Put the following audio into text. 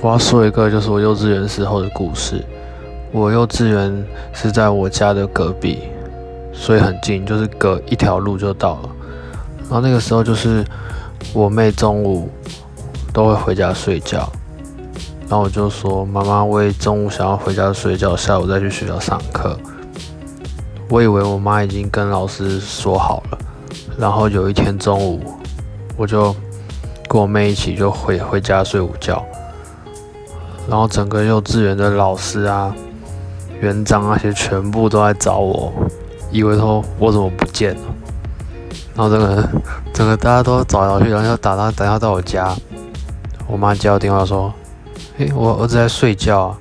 我要说一个，就是我幼稚园时候的故事。我幼稚园是在我家的隔壁，所以很近，就是隔一条路就到了。然后那个时候就是我妹中午都会回家睡觉，然后我就说：“妈妈，我也中午想要回家睡觉，下午再去学校上课。”我以为我妈已经跟老师说好了。然后有一天中午，我就跟我妹一起就回回家睡午觉。然后整个幼稚园的老师啊、园长那些全部都在找我，以为说我怎么不见了。然后整个 整个大家都找来找去，然后要打他，等下到我家。我妈接到电话说：“诶，我儿子在睡觉啊。”